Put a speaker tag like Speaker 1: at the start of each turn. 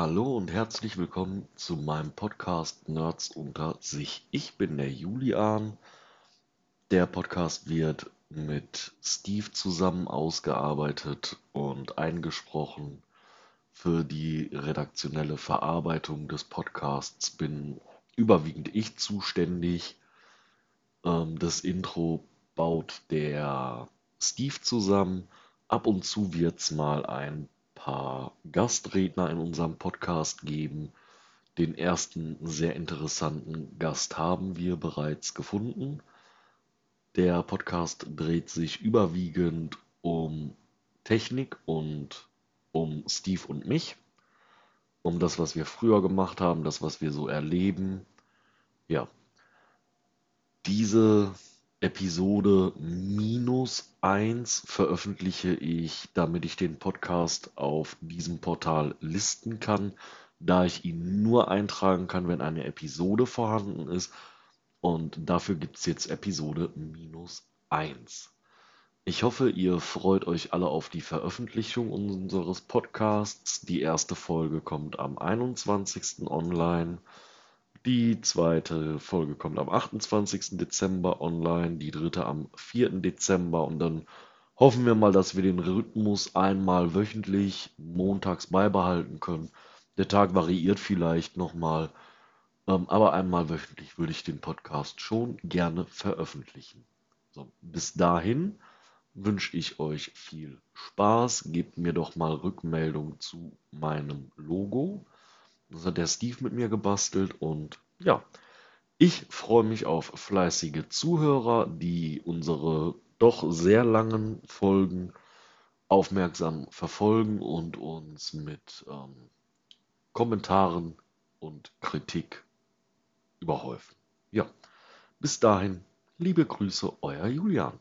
Speaker 1: Hallo und herzlich willkommen zu meinem Podcast Nerds unter sich. Ich bin der Julian. Der Podcast wird mit Steve zusammen ausgearbeitet und eingesprochen. Für die redaktionelle Verarbeitung des Podcasts bin überwiegend ich zuständig. Ähm, das Intro baut der Steve zusammen. Ab und zu wird es mal ein paar Gastredner in unserem Podcast geben. Den ersten sehr interessanten Gast haben wir bereits gefunden. Der Podcast dreht sich überwiegend um Technik und um Steve und mich. Um das, was wir früher gemacht haben, das, was wir so erleben. Ja. Diese Episode minus eins veröffentliche ich, damit ich den Podcast auf diesem Portal listen kann, da ich ihn nur eintragen kann, wenn eine Episode vorhanden ist. Und dafür gibt es jetzt Episode minus eins. Ich hoffe, ihr freut euch alle auf die Veröffentlichung unseres Podcasts. Die erste Folge kommt am 21. online. Die zweite Folge kommt am 28. Dezember online, die dritte am 4. Dezember und dann hoffen wir mal, dass wir den Rhythmus einmal wöchentlich montags beibehalten können. Der Tag variiert vielleicht nochmal, ähm, aber einmal wöchentlich würde ich den Podcast schon gerne veröffentlichen. So, bis dahin wünsche ich euch viel Spaß. Gebt mir doch mal Rückmeldung zu meinem Logo. Das hat der Steve mit mir gebastelt und ja, ich freue mich auf fleißige Zuhörer, die unsere doch sehr langen Folgen aufmerksam verfolgen und uns mit ähm, Kommentaren und Kritik überhäufen. Ja, bis dahin, liebe Grüße, euer Julian.